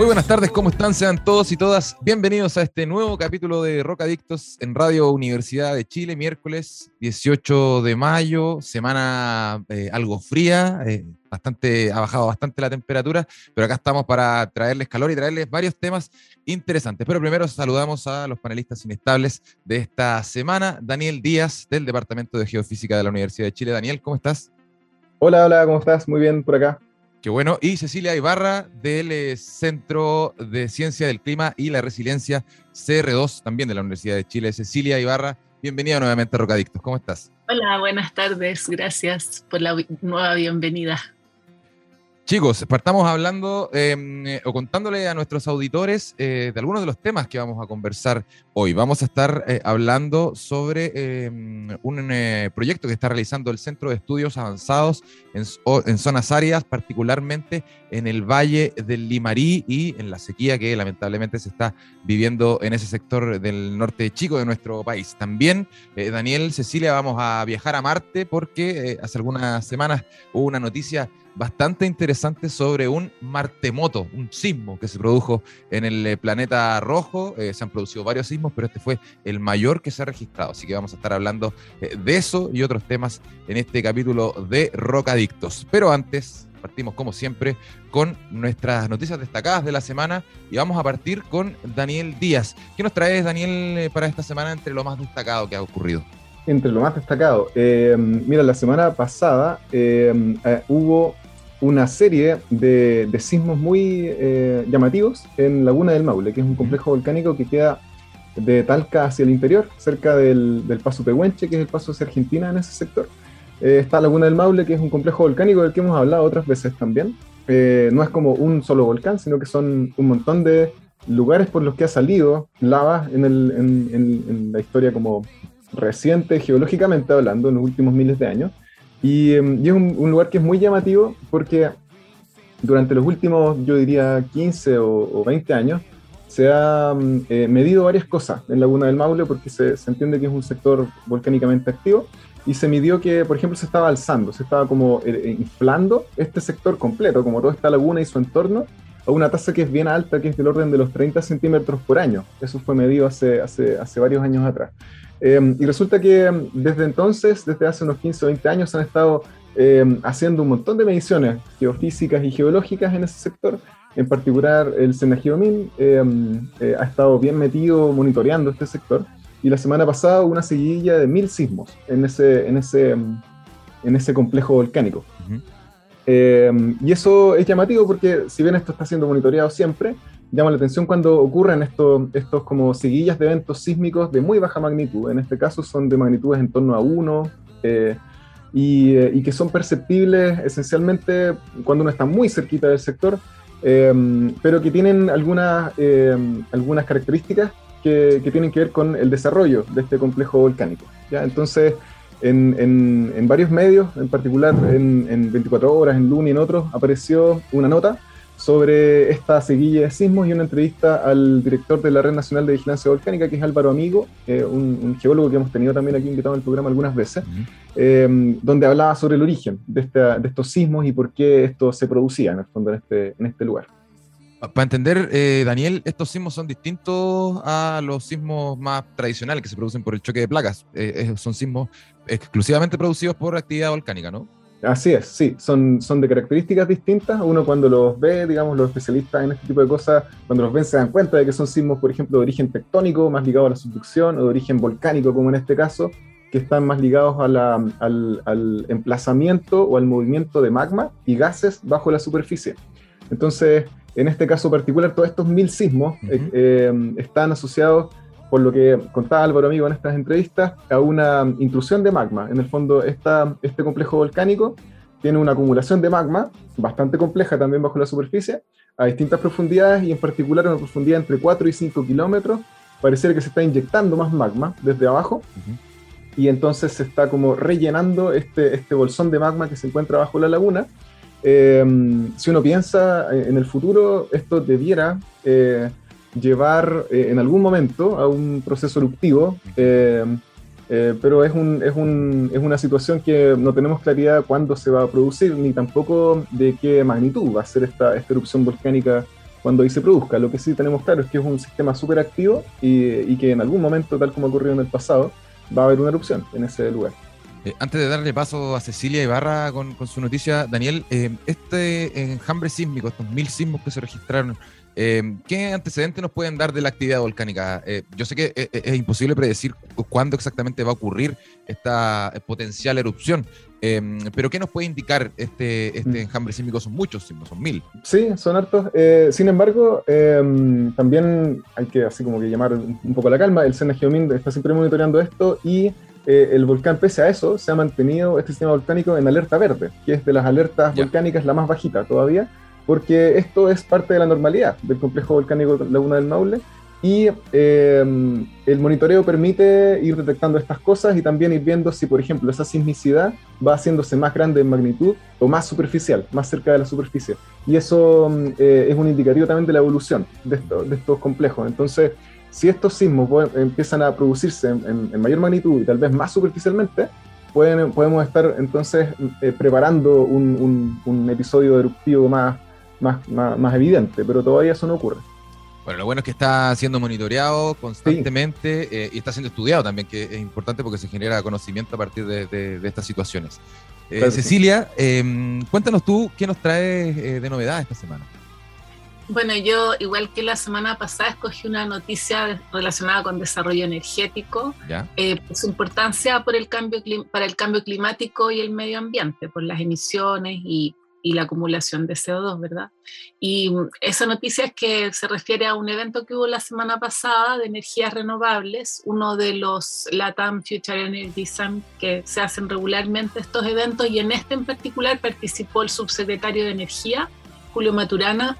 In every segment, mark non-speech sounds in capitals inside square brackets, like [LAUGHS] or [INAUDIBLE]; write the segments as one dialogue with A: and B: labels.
A: Muy buenas tardes, ¿cómo están? Sean todos y todas bienvenidos a este nuevo capítulo de Rocadictos en Radio Universidad de Chile, miércoles 18 de mayo, semana eh, algo fría, eh, bastante, ha bajado bastante la temperatura, pero acá estamos para traerles calor y traerles varios temas interesantes. Pero primero saludamos a los panelistas inestables de esta semana, Daniel Díaz del Departamento de Geofísica de la Universidad de Chile. Daniel, ¿cómo estás?
B: Hola, hola, ¿cómo estás? Muy bien por acá.
A: Qué bueno. Y Cecilia Ibarra del eh, Centro de Ciencia del Clima y la Resiliencia CR2, también de la Universidad de Chile. Cecilia Ibarra, bienvenida nuevamente a Rocadictos. ¿Cómo estás?
C: Hola, buenas tardes. Gracias por la nueva bienvenida.
A: Chicos, partamos hablando em, eh, o contándole a nuestros auditores eh, de algunos de los temas que vamos a conversar hoy. Vamos a estar eh, hablando sobre em, un proyecto que está realizando el Centro de Estudios Avanzados en, en, zonas áridas, particularmente en el Valle del Limarí y en la sequía que lamentablemente se está viviendo en ese sector del norte chico de nuestro país. También, Daniel, Cecilia, vamos a viajar a Marte porque hace algunas semanas hubo una noticia bastante interesante sobre un martemoto, un sismo que se produjo en el eh, planeta rojo. Eh, se han producido varios sismos, pero este fue el mayor que se ha registrado. Así que vamos a estar hablando eh, de eso y otros temas en este capítulo de Rocadictos. Pero antes, partimos como siempre con nuestras noticias destacadas de la semana y vamos a partir con Daniel Díaz. ¿Qué nos traes, Daniel, para esta semana entre lo más destacado que ha ocurrido?
B: Entre lo más destacado, mira, la semana pasada hubo una serie de, sismos muy eh, llamativos en Laguna del Maule, que es un complejo volcánico que queda de Talca hacia el interior, cerca del, paso Pehuenche, que es el paso hacia Argentina en ese sector. Eh, está Laguna del Maule, que es un complejo volcánico del que hemos hablado otras veces también. Eh, no es como un solo volcán, sino que son un montón de lugares por los que ha salido lava en, en la historia como reciente, geológicamente hablando, en los últimos miles de años. Y, em, es un, lugar que es muy llamativo porque durante los últimos, yo diría, 15 o, 20 años, se ha mm, eh, medido varias cosas en Laguna del Maule porque se, se, entiende que es un sector volcánicamente activo y se midió que, por ejemplo, se estaba alzando, se estaba como eh, eh, inflando este sector completo, como toda esta laguna y su entorno, a una tasa que es bien alta, que es del orden de los 30 centímetros por año. Eso fue medido hace, hace, hace varios años atrás. Em, y resulta que em, desde entonces, desde hace unos 15 o 20 años, han estado em, haciendo un montón de mediciones geofísicas y geológicas en ese sector. En particular, el Senagiomin eh, ha estado bien metido monitoreando este sector. Y la semana pasada hubo una seguidilla de mil sismos en ese, en ese, en ese complejo volcánico. y eso es llamativo porque, si bien esto está siendo monitoreado siempre, llama la atención cuando ocurren estos, estos como seguillas de eventos sísmicos de muy baja magnitud. En este caso son de magnitudes en torno a 1 eh, eh, y, que son perceptibles esencialmente cuando uno está muy cerquita del sector, eh, pero que tienen algunas, algunas características que, que, tienen que ver con el desarrollo de este complejo volcánico. ¿ya? Entonces, en, en, en, varios medios, en particular en, en 24 horas, en Luna y en otros, apareció una nota sobre esta seguilla de sismos y una entrevista al director de la Red Nacional de Vigilancia Volcánica, que es Álvaro Amigo, eh, un, geólogo que hemos tenido también aquí invitado en el programa algunas veces, em, donde hablaba sobre el origen de, de, estos sismos y por qué esto se producía en el fondo en este, en este lugar.
A: Para entender, eh, Daniel, estos sismos son distintos a los sismos más tradicionales que se producen por el choque de placas. Eh, son sismos exclusivamente producidos por actividad volcánica, ¿no?
B: Así es, sí, son, son de características distintas. Uno cuando los ve, digamos, los especialistas en este tipo de cosas, cuando los ven se dan cuenta de que son sismos, por ejemplo, de origen tectónico, más ligados a la subducción, o de origen volcánico, como en este caso, que están más ligados a al, al, emplazamiento o al movimiento de magma y gases bajo la superficie. Entonces, en este caso particular, todos estos mil sismos eh, eh, están asociados por lo que contaba Álvaro Amigo en estas entrevistas, a una intrusión de magma. En el fondo, esta, este complejo volcánico tiene una acumulación de magma bastante compleja también bajo la superficie, a distintas profundidades y en particular a una profundidad entre 4 y 5 kilómetros, pareciera que se está inyectando más magma desde abajo y entonces se está como rellenando este, este bolsón de magma que se encuentra bajo la laguna. Eh, si uno piensa en el futuro, esto debiera eh, llevar eh, en algún momento a un proceso eruptivo, pero es, un, es, un, es, una situación que no tenemos claridad cuándo se va a producir, ni tampoco de qué magnitud va a ser esta, esta erupción volcánica cuando ahí se produzca. Lo que sí tenemos claro es que es un sistema súper activo y, que en algún momento, tal como ocurrió en el pasado, va a haber una erupción en ese lugar.
A: Eh, antes de darle paso a Cecilia Ibarra con, con su noticia, Daniel, eh, este enjambre sísmico, estos mil sismos que se registraron, eh, ¿qué antecedentes nos pueden dar de la actividad volcánica? yo sé que es, imposible predecir cuándo exactamente va a ocurrir esta potencial erupción, pero ¿qué nos puede indicar este, este mm. enjambre sísmico? Son muchos son mil.
B: Sí, son hartos. sin embargo, también hay que así como que llamar un poco la calma. El Sena Geomin está siempre monitoreando esto y eh, el volcán, pese a eso, se ha mantenido este sistema volcánico en alerta verde, que es de las alertas volcánicas la más bajita todavía, porque esto es parte de la normalidad del complejo volcánico Laguna del Maule. Y eh, el monitoreo permite ir detectando estas cosas y también ir viendo si, por ejemplo, esa sismicidad va haciéndose más grande en magnitud o más superficial, más cerca de la superficie. Y eso eh, es un indicativo también de la evolución de, de estos complejos. Entonces, si estos sismos empiezan a producirse en, mayor magnitud y tal vez más superficialmente, pueden, podemos estar entonces eh, preparando un, un, episodio eruptivo más, más, más, evidente, pero todavía eso no ocurre.
A: Bueno, lo bueno es que está siendo monitoreado constantemente eh, y está siendo estudiado también, que es importante porque se genera conocimiento a partir de, estas situaciones. Eh, Cecilia, em, cuéntanos tú qué nos trae de novedad esta semana.
C: Bueno, yo, igual que la semana pasada, escogí una noticia relacionada con desarrollo energético, eh, su importancia por el cambio, para el cambio climático y el medio ambiente, por las emisiones y, y la acumulación de CO2, ¿verdad? Y esa noticia es que se refiere a un evento que hubo la semana pasada de energías renovables, uno de los LATAM Future Energy Summit que se hacen regularmente estos eventos y en este en particular participó el subsecretario de Energía, Julio Maturana,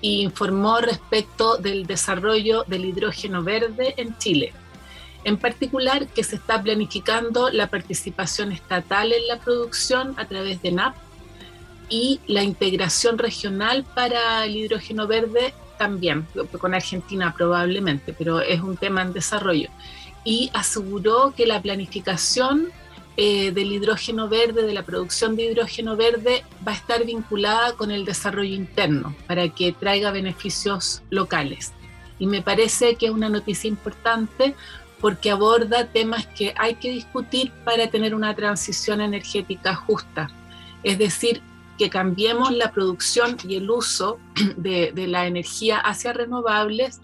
C: informó respecto del desarrollo del hidrógeno verde en Chile. En particular, que se está planificando la participación estatal en la producción a través de NAP y la integración regional para el hidrógeno verde también, con Argentina probablemente, pero es un tema en desarrollo. Y aseguró que la planificación eh, del hidrógeno verde, de la producción de hidrógeno verde, va a estar vinculada con el desarrollo interno para que traiga beneficios locales. Y me parece que es una noticia importante porque aborda temas que hay que discutir para tener una transición energética justa. Es decir, que cambiemos la producción y el uso [CLEARS THROAT] de, la energía hacia renovables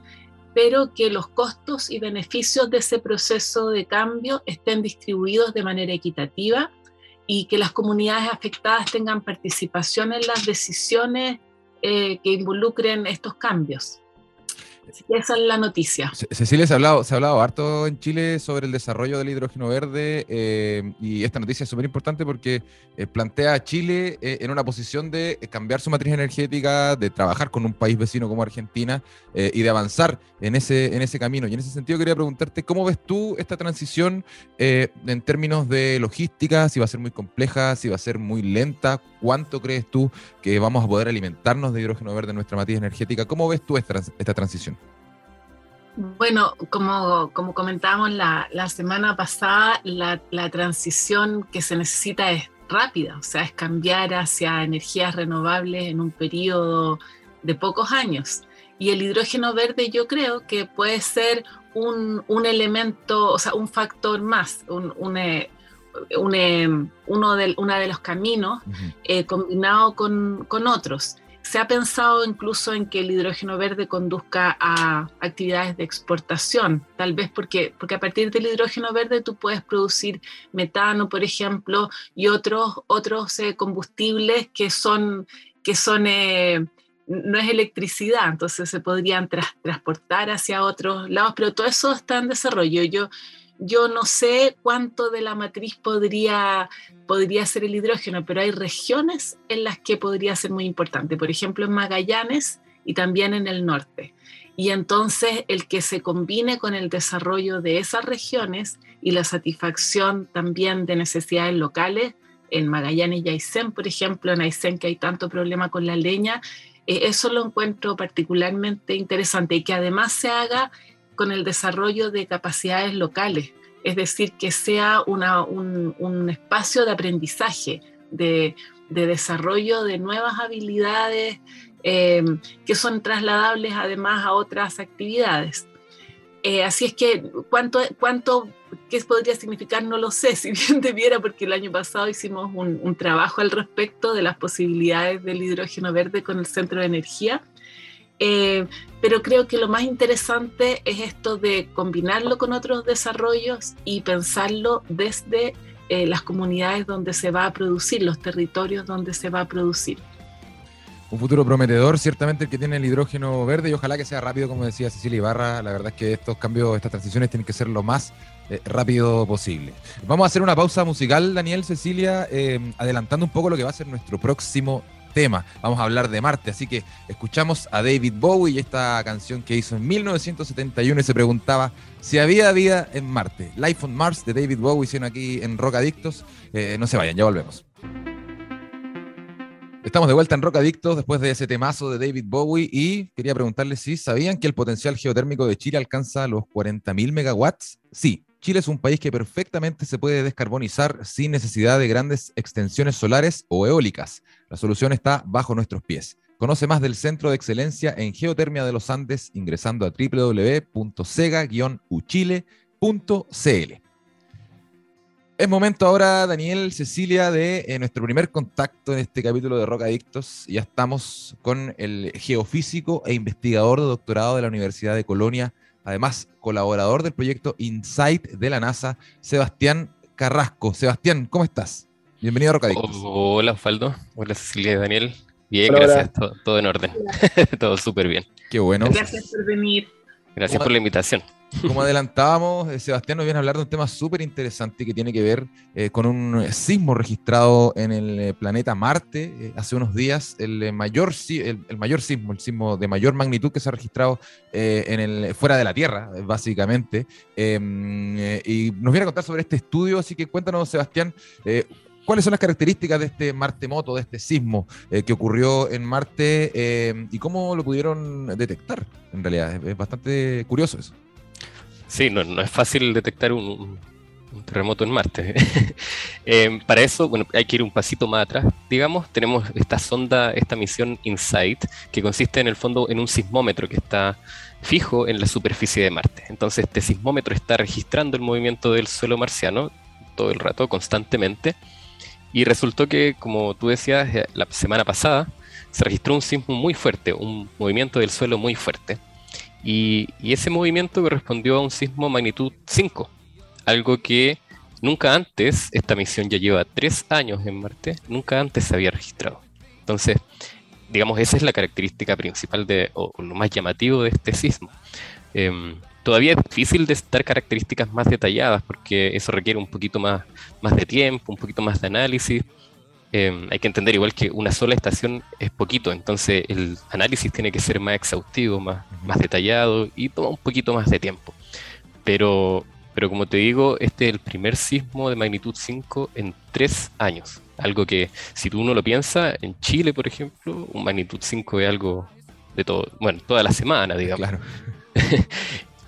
C: pero que los costos y beneficios de ese proceso de cambio estén distribuidos de manera equitativa y que las comunidades afectadas tengan participación en las decisiones eh, que involucren estos cambios esa es la noticia.
A: Cecilia, se ha, hablado, se ha hablado harto en Chile sobre el desarrollo del hidrógeno verde eh, y esta noticia es súper importante porque eh, plantea a Chile eh, en una posición de cambiar su matriz energética, de trabajar con un país vecino como Argentina y de avanzar en ese, en ese camino. Y en ese sentido quería preguntarte, ¿cómo ves tú esta transición en términos de logística? Si va a ser muy compleja, si va a ser muy lenta, ¿cuánto crees tú que vamos a poder alimentarnos de hidrógeno verde en nuestra matriz energética? ¿Cómo ves tú esta, transición?
C: Bueno, como, como comentábamos la, la semana pasada, la, la, transición que se necesita es rápida, o sea, es cambiar hacia energías renovables en un periodo de pocos años. Y el hidrógeno verde yo creo que puede ser un, un elemento, o sea, un factor más, un, un, eh, un eh, uno de, una de los caminos eh, combinado con, con otros. Se ha pensado incluso en que el hidrógeno verde conduzca a actividades de exportación, tal vez porque, porque a partir del hidrógeno verde tú puedes producir metano, por ejemplo, y otros, otros eh, combustibles que son, que son eh, no es electricidad, entonces se podrían transportar hacia otros lados, pero todo eso está en desarrollo. Yo, yo no sé cuánto de la matriz podría, podría ser el hidrógeno, pero hay regiones en las que podría ser muy importante. Por ejemplo, en Magallanes y también en el norte. Y entonces el que se combine con el desarrollo de esas regiones y la satisfacción también de necesidades locales, en Magallanes y Aysén, por ejemplo, en Aysén que hay tanto problema con la leña, eh, eso lo encuentro particularmente interesante y que además se haga con el desarrollo de capacidades locales, es decir, que sea un, espacio de aprendizaje, de, desarrollo de nuevas habilidades eh, que son trasladables además a otras actividades. Eh, así es que cuánto, cuánto, qué podría significar no lo sé, [LAUGHS] si bien debiera, porque el año pasado hicimos un, trabajo al respecto de las posibilidades del hidrógeno verde con el centro de energía. Eh, pero creo que lo más interesante es esto de combinarlo con otros desarrollos y pensarlo desde eh, las comunidades donde se va a producir, los territorios donde se va a producir
A: un futuro prometedor, ciertamente el que tiene el hidrógeno verde y ojalá que sea rápido, como decía Cecilia Ibarra. La verdad es que estos cambios, estas transiciones tienen que ser lo más eh, rápido posible. Vamos a hacer una pausa musical, Daniel, Cecilia, adelantando un poco lo que va a ser nuestro próximo tema. Vamos a hablar de Marte, así que escuchamos a David Bowie y esta canción que hizo en 1971 y se preguntaba si había vida en Marte. Life on Mars de David Bowie, hicieron aquí en Rock Adictos. Eh, no se vayan, ya volvemos. Estamos de vuelta en Rock Adictos después de ese temazo de David Bowie y quería preguntarles si sabían que el potencial geotérmico de Chile alcanza los 40.000 megawatts. Sí, Chile es un país que perfectamente se puede descarbonizar sin necesidad de grandes extensiones solares o eólicas. La solución está bajo nuestros pies. Conoce más del Centro de Excelencia en Geotermia de los Andes ingresando a www.sega-uchile.cl. Es momento ahora, Daniel, Cecilia, de eh, nuestro primer contacto en este capítulo de Rock Adictos. Ya estamos con el geofísico e investigador de doctorado de la Universidad de Colonia, además colaborador del proyecto InSight de la NASA, Sebastián Carrasco. Sebastián, ¿cómo estás? Bienvenido a Rock Adictos.
D: Hola, Osvaldo. Hola, Cecilia y Daniel. Bien, gracias. Todo, en orden. [LAUGHS] todo súper bien.
A: Qué bueno.
C: Gracias por venir.
D: Gracias por la invitación.
A: Como adelantábamos, eh, Sebastián nos viene a hablar de un tema súper interesante que tiene que ver eh, con un sismo registrado en el eh, planeta Marte hace unos días, el mayor, el, mayor sismo, el sismo de mayor magnitud que se ha registrado en el, fuera de la Tierra, básicamente. Em, y nos viene a contar sobre este estudio, así que cuéntanos, Sebastián, ¿Cuáles son las características de este Martemoto, de este sismo que ocurrió en Marte em, y cómo lo pudieron detectar? En realidad, es bastante curioso eso.
D: Sí, no, es fácil detectar un, terremoto en Marte. [LAUGHS] Eh, para eso, bueno, hay que ir un pasito más atrás. Digamos, tenemos esta sonda, esta misión InSight, que consiste en el fondo en un sismómetro que está fijo en la superficie de Marte. Entonces, este sismómetro está registrando el movimiento del suelo marciano todo el rato, constantemente. Y resultó que, como tú decías, eh, la semana pasada se registró un sismo muy fuerte, un movimiento del suelo muy fuerte y, ese movimiento correspondió a un sismo magnitud 5, algo que nunca antes, esta misión ya lleva tres años en Marte, nunca antes se había registrado. Entonces, digamos, esa es la característica principal de, o lo más llamativo de este sismo. Em, todavía es difícil de dar características más detalladas porque eso requiere un poquito más, más de tiempo, un poquito más de análisis. Em, hay que entender igual que una sola estación es poquito, entonces el análisis tiene que ser más exhaustivo, más, más detallado y toma un poquito más de tiempo. Pero, pero como te digo, este es el primer sismo de magnitud 5 en tres años. Algo que, si tú uno lo piensa, en Chile, por ejemplo, un magnitud 5 es algo de todo, bueno, toda la semana, digamos. Claro. [LAUGHS]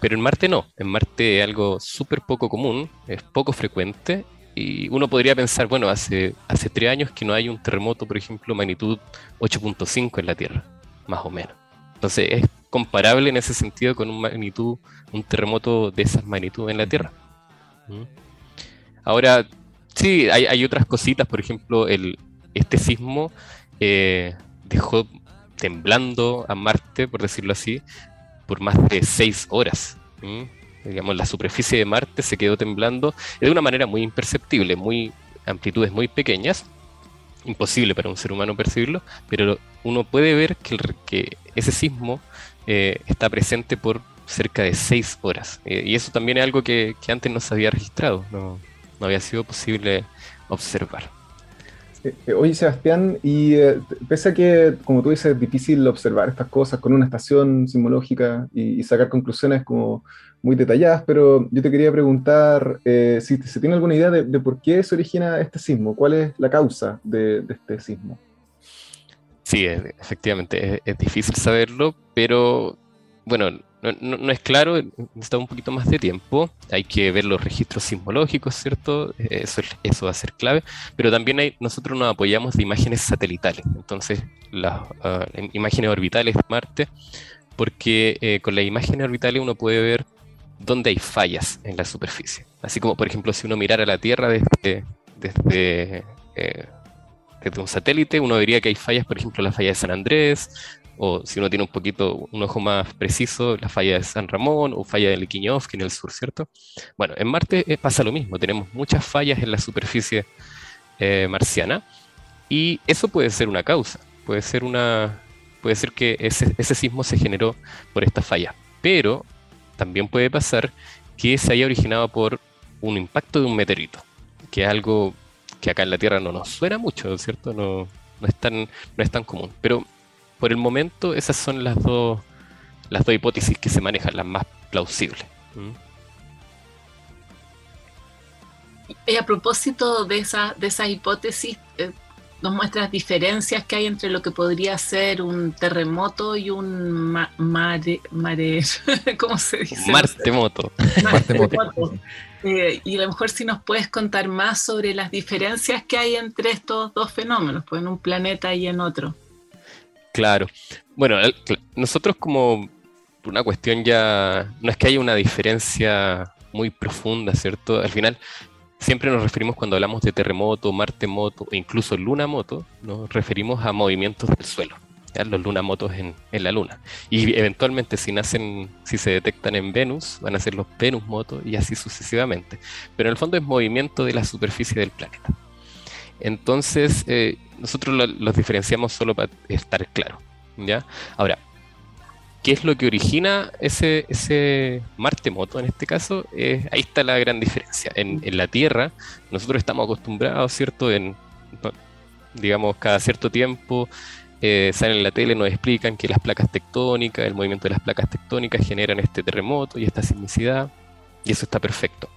D: pero en Marte no, en Marte es algo súper poco común, es poco frecuente y uno podría pensar, bueno, hace, hace tres años que no hay un terremoto, por ejemplo, magnitud 8.5 en la Tierra, más o menos. Entonces es comparable en ese sentido con un magnitud, un terremoto de esas magnitudes en la Tierra. ¿Mm? Ahora, sí, hay, otras cositas, por ejemplo, el, este sismo eh, dejó temblando a Marte, por decirlo así, por más de seis horas. ¿Mm? Digamos, la superficie de Marte se quedó temblando de una manera muy imperceptible, muy amplitudes muy pequeñas, imposible para un ser humano percibirlo, pero uno puede ver que, que ese sismo eh, está presente por cerca de seis horas. Eh, y eso también es algo que, antes no se había registrado, no, había sido posible observar.
B: Eh, oye, Sebastián, y pese a que, como tú dices, es difícil observar estas cosas con una estación sismológica y, sacar conclusiones como muy detalladas, pero yo te quería preguntar si se tiene alguna idea de, por qué se origina este sismo, cuál es la causa de este sismo.
D: Sí, efectivamente, es, difícil saberlo, pero bueno, no, es claro, necesita un poquito más de tiempo, hay que ver los registros sismológicos, ¿cierto? Eso, eso va a ser clave, pero también hay, nosotros nos apoyamos de imágenes satelitales, entonces las ah, imágenes orbitales de Marte, porque eh, con las imágenes orbitales uno puede ver dónde hay fallas en la superficie, así como por ejemplo si uno mirara la Tierra desde, desde eh, desde un satélite, uno vería que hay fallas, por ejemplo, la falla de San Andrés, o si uno tiene un poquito, un ojo más preciso, la falla de San Ramón o falla de Liquiñovsky en el sur, ¿cierto? Bueno, en Marte eh, pasa lo mismo, tenemos muchas fallas en la superficie eh, marciana y eso puede ser una causa, puede ser una, puede ser que ese, ese sismo se generó por esta falla, pero también puede pasar que se haya originado por un impacto de un meteorito, que es algo que acá en la Tierra no nos suena mucho, ¿cierto? No, no, es, tan, no es tan común. Pero por el momento esas son las dos, las dos hipótesis que se manejan, las más plausibles.
C: Y a propósito de esa, de esa hipótesis, eh, nos muestras diferencias que hay entre lo que podría ser un terremoto y un mare, mare, [LAUGHS] ¿cómo se dice?
D: Martemoto.
C: Martemoto. Eh, y a lo mejor si nos puedes contar más sobre las diferencias que hay entre estos dos fenómenos, pues en un planeta y en otro.
D: Claro. Bueno, nosotros como una cuestión ya, no es que haya una diferencia muy profunda, ¿cierto? Al final siempre nos referimos cuando hablamos de terremoto, martemoto o incluso lunamoto, nos referimos a movimientos del suelo los lunamotos en, en la luna. Y eventualmente si nacen, si se detectan en Venus, van a ser los Venus motos y así sucesivamente. Pero en el fondo es movimiento de la superficie del planeta. Entonces, eh, nosotros los diferenciamos solo para estar claro. ¿ya? Ahora, ¿qué es lo que origina ese, ese moto en este caso? ahí está la gran diferencia. En, la Tierra, nosotros estamos acostumbrados, ¿cierto? En, digamos, cada cierto tiempo eh, salen en la tele, nos explican que las placas tectónicas, el movimiento de las placas tectónicas generan este terremoto y esta sismicidad, y eso está perfecto.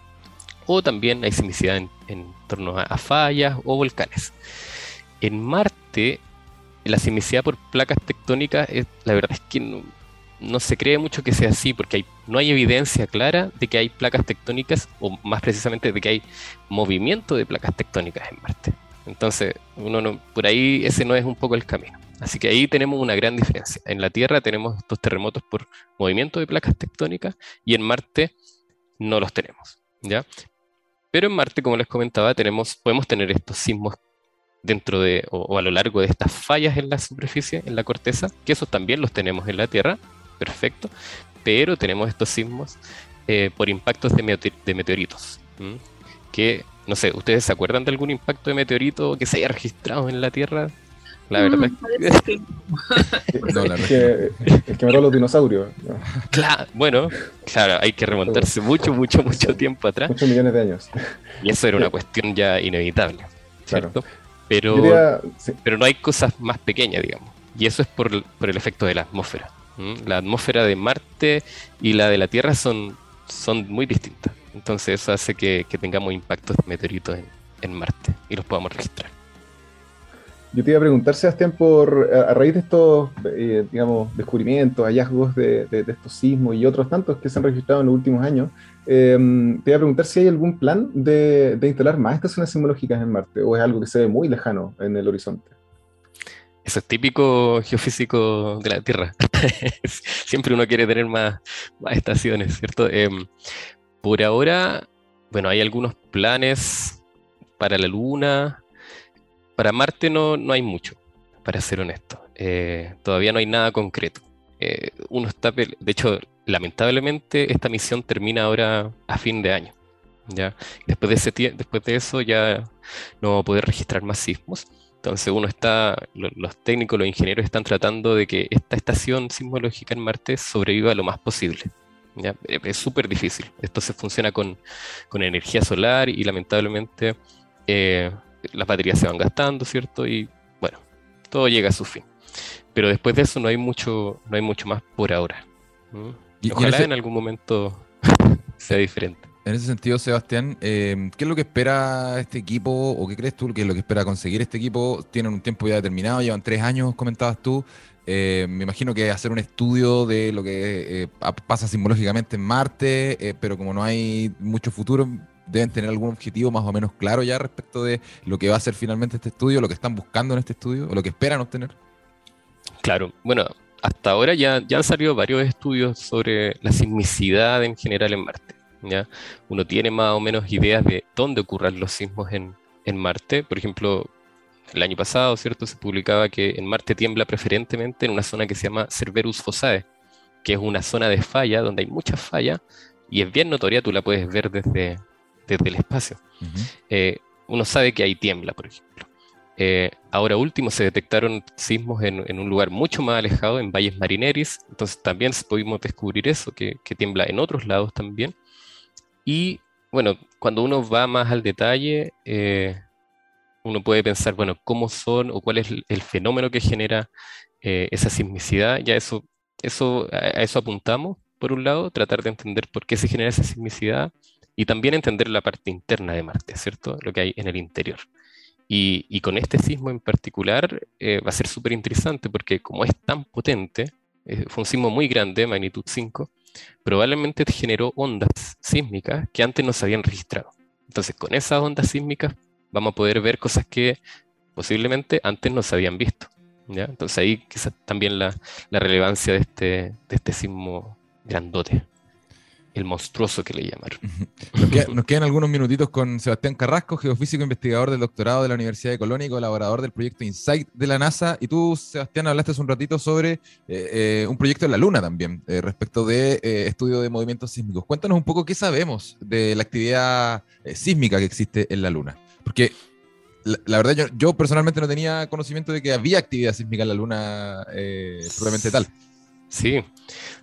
D: O también hay sismicidad en, torno a, fallas o volcanes. En Marte, la sismicidad por placas tectónicas, la verdad es que no, se cree mucho que sea así, porque no hay evidencia clara de que hay placas tectónicas, o más precisamente de que hay movimiento de placas tectónicas en Marte. Entonces, uno por ahí ese no es un poco el camino. Así que ahí tenemos una gran diferencia. En la Tierra tenemos estos terremotos por movimiento de placas tectónicas y en Marte no los tenemos. ¿ya? Pero en Marte, como les comentaba, tenemos, podemos tener estos sismos dentro de o, a lo largo de estas fallas en la superficie, en la corteza, que esos también los tenemos en la Tierra, perfecto, pero tenemos estos sismos eh, por impactos de, meteoritos, que, no sé, ¿ustedes se acuerdan de algún impacto de meteorito que se haya registrado en la Tierra la verdad es que... [LAUGHS]
B: no, la [LAUGHS] es, que, es que los dinosaurios.
D: Claro, bueno, claro, hay que remontarse mucho, mucho, mucho tiempo atrás.
B: Muchos millones de años.
D: Y eso era una cuestión ya inevitable, ¿cierto? Pero, pero no hay cosas más pequeñas, digamos. Y eso es por, el efecto de la atmósfera. La atmósfera de Marte y la de la Tierra son, son muy distintas. Entonces eso hace que, tengamos impactos de meteoritos en Marte y los podamos registrar.
B: Yo te iba a preguntar, Sebastián, por, a, raíz de estos, eh, digamos, descubrimientos, hallazgos de, estos sismos y otros tantos que se han registrado en los últimos años, eh, te iba a preguntar si hay algún plan de, instalar más estaciones sismológicas en Marte o es algo que se ve muy lejano en el horizonte.
D: Eso es típico geofísico de la Tierra. [LAUGHS] Siempre uno quiere tener más, estaciones, ¿cierto? Em, por ahora, bueno, hay algunos planes para la Luna, para Marte no, no hay mucho, para ser honesto. Eh, todavía no hay nada concreto. Eh, uno está, de hecho, lamentablemente esta misión termina ahora a fin de año. ¿ya? Después, de ese después de eso ya no va a poder registrar más sismos. Entonces uno está, los técnicos, los ingenieros están tratando de que esta estación sismológica en Marte sobreviva lo más posible. Es súper difícil. Esto se funciona con, energía solar y lamentablemente eh, las baterías se van gastando, ¿cierto? Y bueno, todo llega a su fin. Pero después de eso no hay mucho, no hay mucho más por ahora. Y ojalá en algún momento [LAUGHS] sea diferente.
A: En ese sentido, Sebastián, eh, ¿qué es lo que espera este equipo o qué crees tú que es lo que espera conseguir este equipo? Tienen un tiempo ya determinado, llevan tres años, comentabas tú. Eh, me imagino que hacer un estudio de lo que eh, pasa simbológicamente en Marte, pero como no hay mucho futuro, deben tener algún objetivo más o menos claro ya respecto de lo que va a ser finalmente este estudio, lo que están buscando en este estudio o lo que esperan obtener.
D: Claro, bueno, hasta ahora ya, ya han salido varios estudios sobre la sismicidad en general en Marte. ¿Ya? Uno tiene más o menos ideas de dónde ocurran los sismos en, Marte. Por ejemplo, el año pasado, ¿cierto? Se publicaba que en Marte tiembla preferentemente en una zona que se llama Cerberus Fossae, que es una zona de falla donde hay muchas fallas y es bien notoria, tú la puedes ver desde, desde el espacio. Eh, uno sabe que hay tiembla, por ejemplo. Eh, ahora último se detectaron sismos en, un lugar mucho más alejado, en Valles Marineris, entonces también pudimos descubrir eso, que, que tiembla en otros lados también. Y bueno, cuando uno va más al detalle, eh, uno puede pensar, bueno, cómo son o cuál es el, fenómeno que genera eh, esa sismicidad. Ya eso, eso, a eso apuntamos, por un lado, tratar de entender por qué se genera esa sismicidad y también entender la parte interna de Marte, ¿cierto? Lo que hay en el interior. Y, con este sismo en particular eh, va a ser súper interesante porque como es tan potente, fue un sismo muy grande, magnitud 5, probablemente generó ondas sísmicas que antes no se habían registrado. Entonces, con esas ondas sísmicas vamos a poder ver cosas que posiblemente antes no se habían visto. Entonces ahí quizás también la, relevancia de este, de este sismo grandote el monstruoso que le llamaron.
A: Nos, quedan algunos minutitos con Sebastián Carrasco, geofísico investigador del doctorado de la Universidad de Colonia y colaborador del proyecto InSight de la NASA. Y tú, Sebastián, hablaste hace un ratito sobre eh, eh, un proyecto en la Luna también, eh, respecto de estudio de movimientos sísmicos. Cuéntanos un poco qué sabemos de la actividad sísmica que existe en la Luna. Porque la, verdad, yo, personalmente no tenía conocimiento de que había actividad sísmica en la Luna probablemente tal.
D: Sí,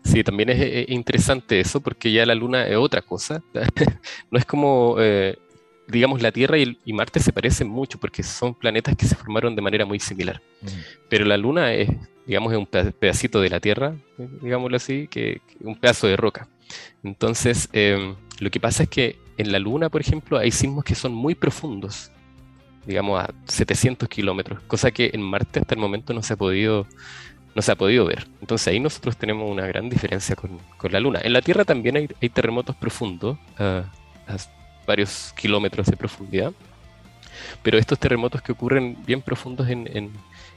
D: sí, también es, interesante eso porque ya la Luna es otra cosa. [LAUGHS] no es como, eh, digamos, la Tierra y, Marte se parecen mucho porque son planetas que se formaron de manera muy similar. Pero la Luna es, digamos, es un pedacito de la Tierra, digámoslo así, que, un pedazo de roca. Entonces, em, lo que pasa es que en la Luna, por ejemplo, hay sismos que son muy profundos, digamos, a 700 kilómetros, cosa que en Marte hasta el momento no se ha podido no se ha podido ver. Entonces ahí nosotros tenemos una gran diferencia con, la Luna. En la Tierra también hay, terremotos profundos, a varios kilómetros de profundidad, pero estos terremotos que ocurren bien profundos en,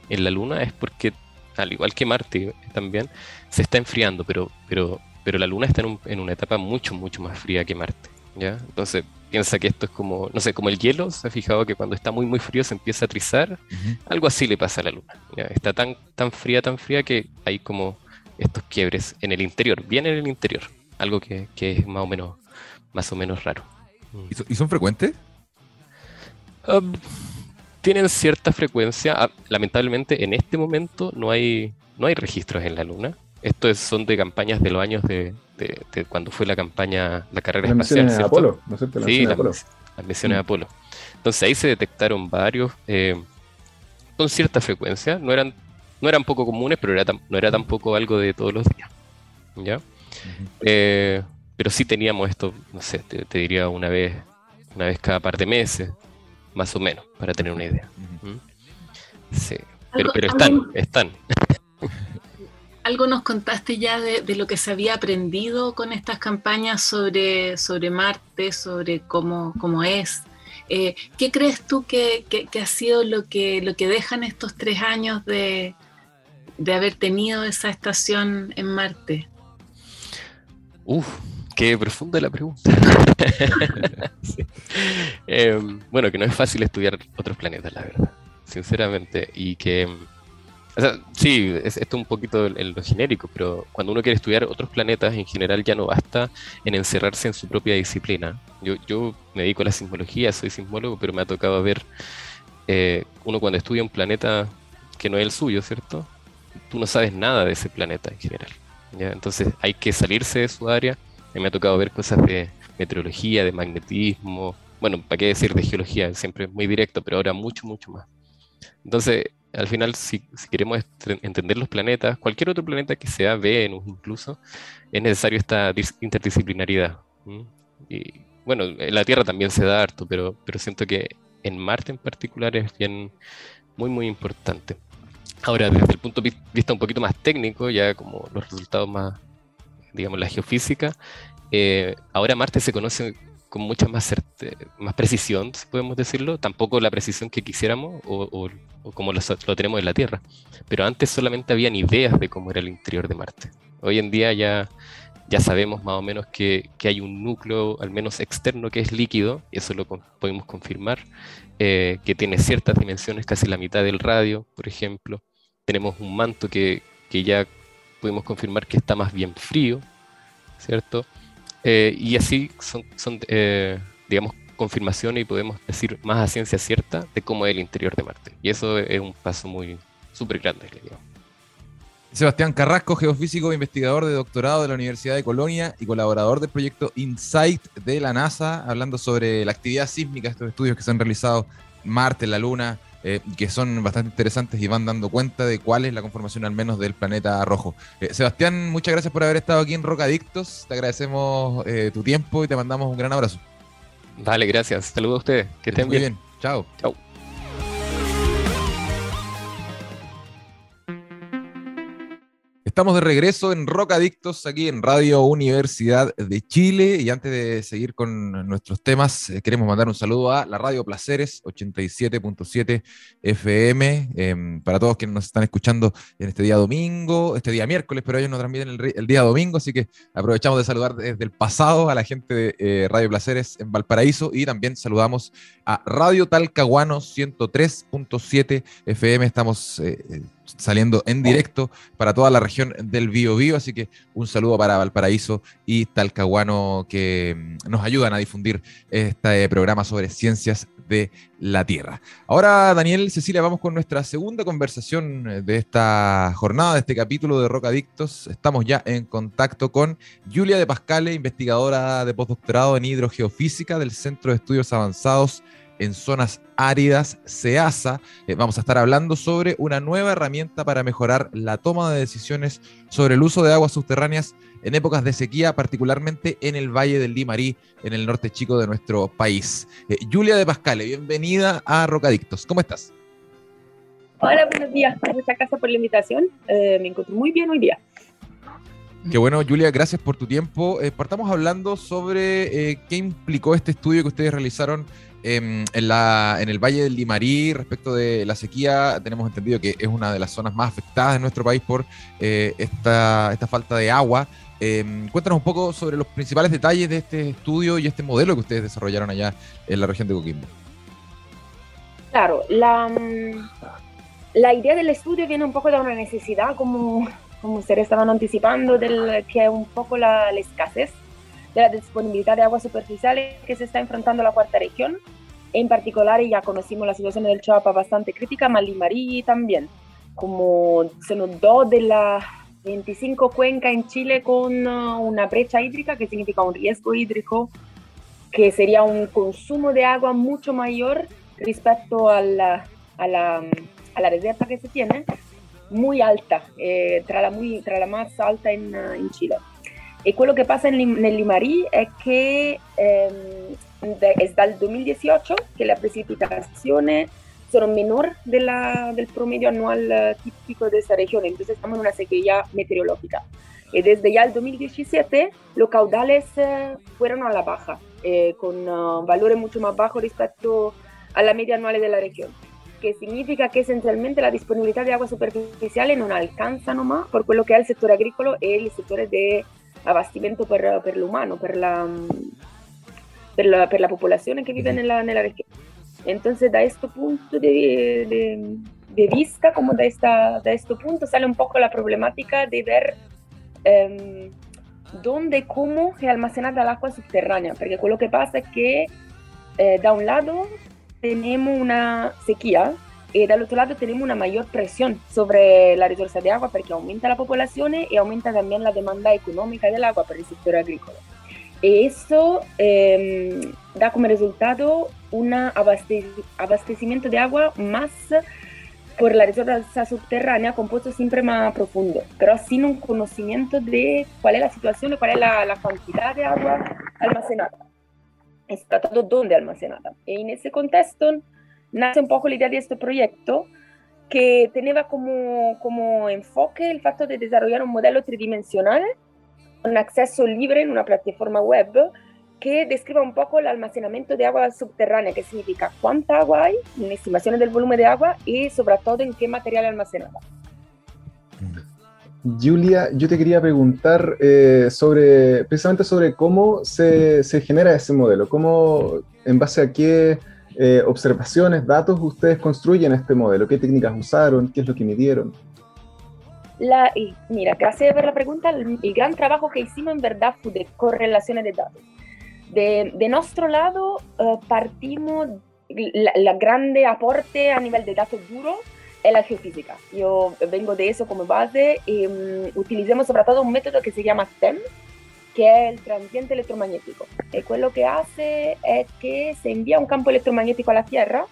D: la Luna es porque, al igual que Marte también, se está enfriando, pero, pero, pero la Luna está en, en una etapa mucho, mucho más fría que Marte. ¿Ya? Entonces, piensa que esto es como, no sé, como el hielo, se ha fijado que cuando está muy muy frío se empieza a trizar, algo así le pasa a la luna. Está tan, tan fría, tan fría que hay como estos quiebres en el interior, bien en el interior, algo que, es más o menos, más o menos raro.
A: ¿Y son frecuentes?
D: Um, tienen cierta frecuencia. Ah, lamentablemente en este momento no hay, no hay registros en la luna. Estos son de campañas de los años de, cuando fue la campaña, la carrera espacial.
B: De Apolo, ¿no sé,
D: sí, las misiones de Apolo. Entonces ahí se detectaron varios eh, con cierta frecuencia. No eran, no eran poco comunes, pero era no era tampoco algo de todos los días. ¿Ya? Eh, pero sí teníamos esto, no sé, te, diría una vez, una vez cada par de meses, más o menos, para tener una idea. Sí. Pero, pero están, están.
C: Algo nos contaste ya de, lo que se había aprendido con estas campañas sobre, sobre Marte, sobre cómo, cómo es. Eh, ¿Qué crees tú que, ha sido lo que, lo que dejan estos tres años de, haber tenido esa estación en Marte?
D: Uf, qué profunda la pregunta. [LAUGHS] Em, bueno, que no es fácil estudiar otros planetas, la verdad, sinceramente, y que o sea, sí, es, esto un poquito en lo genérico, pero cuando uno quiere estudiar otros planetas, en general ya no basta en encerrarse en su propia disciplina. Yo, yo me dedico a la sismología, soy sismólogo, pero me ha tocado ver, eh, uno cuando estudia un planeta que no es el suyo, ¿cierto? Tú no sabes nada de ese planeta en general. Entonces hay que salirse de su área me ha tocado ver cosas de meteorología, de magnetismo, bueno, ¿para qué decir de geología? Siempre muy directo, pero ahora mucho, mucho más. Entonces, al final, si, queremos entender los planetas, cualquier otro planeta que sea Venus incluso, es necesario esta interdisciplinaridad. Y bueno, en la Tierra también se da harto, pero, pero siento que en Marte en particular es bien muy, muy importante. Ahora, desde el punto de vista un poquito más técnico, ya como los resultados más, digamos, la geofísica, eh, ahora Marte se conoce con mucha más, más precisión, si podemos decirlo, tampoco la precisión que quisiéramos o, como lo, tenemos en la Tierra, pero antes solamente habían ideas de cómo era el interior de Marte. Hoy en día ya, ya sabemos más o menos que, que hay un núcleo, al menos externo, que es líquido, y eso lo podemos confirmar, eh, que tiene ciertas dimensiones, casi la mitad del radio, por ejemplo. Tenemos un manto que, que ya pudimos confirmar que está más bien frío, ¿cierto? Eh, y así son, eh, digamos, confirmaciones y podemos decir más a ciencia cierta de cómo es el interior de Marte. Y eso es un paso muy súper grande,
A: Sebastián Carrasco, geofísico, investigador de doctorado de la Universidad de Colonia y colaborador del proyecto InSight de la NASA, hablando sobre la actividad sísmica, estos estudios que se han realizado Marte, la Luna, eh, que son bastante interesantes y van dando cuenta de cuál es la conformación al menos del planeta rojo. Eh, Sebastián, muchas gracias por haber estado aquí en Rocadictos, te agradecemos eh, tu tiempo y te mandamos un gran abrazo.
D: Vale, gracias. Saludos a ustedes. Que estén muy bien.
A: Chao. Chao. Estamos de regreso en Rocadictos, aquí en Radio Universidad de Chile. Y antes de seguir con nuestros temas, eh, queremos mandar un saludo a la Radio Placeres 87.7 FM. Em, para todos quienes nos están escuchando en este día domingo, este día miércoles, pero ellos nos transmiten el, día domingo. Así que aprovechamos de saludar desde el pasado a la gente de eh, Radio Placeres en Valparaíso. Y también saludamos a Radio Talcahuano 103.7 FM. Estamos. Eh, saliendo en directo para toda la región del Bío Bío, así que un saludo para Valparaíso y Talcahuano que mm, nos ayudan a difundir este programa sobre ciencias de la Tierra. Ahora, Daniel, Cecilia, vamos con nuestra segunda conversación de esta jornada, de este capítulo de Rocadictos. Estamos ya en contacto con Julia de Pascale, investigadora de postdoctorado en hidrogeofísica del Centro de Estudios Avanzados en zonas áridas, SEASA. Eh, vamos a estar hablando sobre una nueva herramienta para mejorar la toma de decisiones sobre el uso de aguas subterráneas en épocas de sequía, particularmente en el Valle del Limarí, en el norte chico de nuestro país. Eh, Julia de Pascale, bienvenida a Rocadictos. ¿Cómo estás?
E: Hola, buenos días. Muchas gracias por la invitación. Eh, me encuentro muy bien hoy día.
A: Qué bueno, Julia, gracias por tu tiempo. partamos hablando sobre qué implicó este estudio que ustedes realizaron Em, en, la, en el Valle del Limarí, respecto de la sequía, tenemos entendido que es una de las zonas más afectadas de nuestro país por eh, esta, esta falta de agua. Em, cuéntanos un poco sobre los principales detalles de este estudio y este modelo que ustedes desarrollaron allá en la región de Coquimbo.
E: Claro, la, la idea del estudio viene un poco de una necesidad, como, como ustedes estaban anticipando, del, que es un poco la, la escasez de la disponibilidad de aguas superficiales que se está enfrentando la cuarta región. En particular, ya conocimos la situación del Chapa bastante crítica, Malimarí también, como se notó de las 25 cuencas en Chile con uh, una brecha hídrica, que significa un riesgo hídrico, que sería un consumo de agua mucho mayor respecto a la, a la, a la reserva que se tiene, muy alta, eh, la muy, tra la más alta en, uh, en Chile. E quello che passa nel Limarí è che ehm, è dal 2018 che le precipitazioni sono menor della, del promedio anual típico de esta región, entonces estamos en una sequía meteorológica. Y desde ya el 2017 los caudales eh, fueron a la baja, eh, con uh, valores mucho más bajos respecto a la media anual de la región, que significa que esencialmente la disponibilidad de agua superficial no alcanza nomás por quello che è il settore agricolo e il settore de abastimiento per, per l'umano, per la, per, la, per la popolazione che vive nella, nella región. Entonces, da este punto de, de, de vista, como de, esta, de este punto, sale un poco la problemática de ver eh, dónde y cómo es almacenada el agua subterránea, porque lo que pasa es que, eh, da un lado, tenemos una sequía y del otro lado tenemos una mayor presión sobre la reserva de agua porque aumenta la población y aumenta también la demanda económica del agua para el sector agrícola. Eso em, da como resultado un abastecimiento de agua más por la reserva subterránea con pozos siempre más profundos, pero sin un conocimiento de cuál es la situación cuál es la, la cantidad de agua almacenada. Es tratado dónde almacenada. Y en ese contexto nace un poco la idea de este proyecto que tenía como, como enfoque el facto de desarrollar un modelo tridimensional con acceso libre en una plataforma web que describa un poco el almacenamiento de agua subterránea, que significa cuánta agua hay, estimaciones del volumen de agua y sobre todo en qué material almacenada.
B: Julia, yo te quería preguntar eh, sobre, precisamente sobre cómo se, se, genera ese modelo, cómo, en base a qué eh, observaciones, datos ustedes construyen este modelo, qué técnicas usaron, qué es lo que midieron.
E: La, y mira, gracias por la pregunta. El, gran trabajo que hicimos en verdad fue de correlaciones de datos. De, de nuestro lado, uh, partimos la, grande aporte a nivel de datos duros es la geofísica. Yo vengo de eso como base y um, utilicemos sobre todo un método que se llama TEM, que es el transiente electromagnético. Y lo que hace es que se envía un campo electromagnético a la Tierra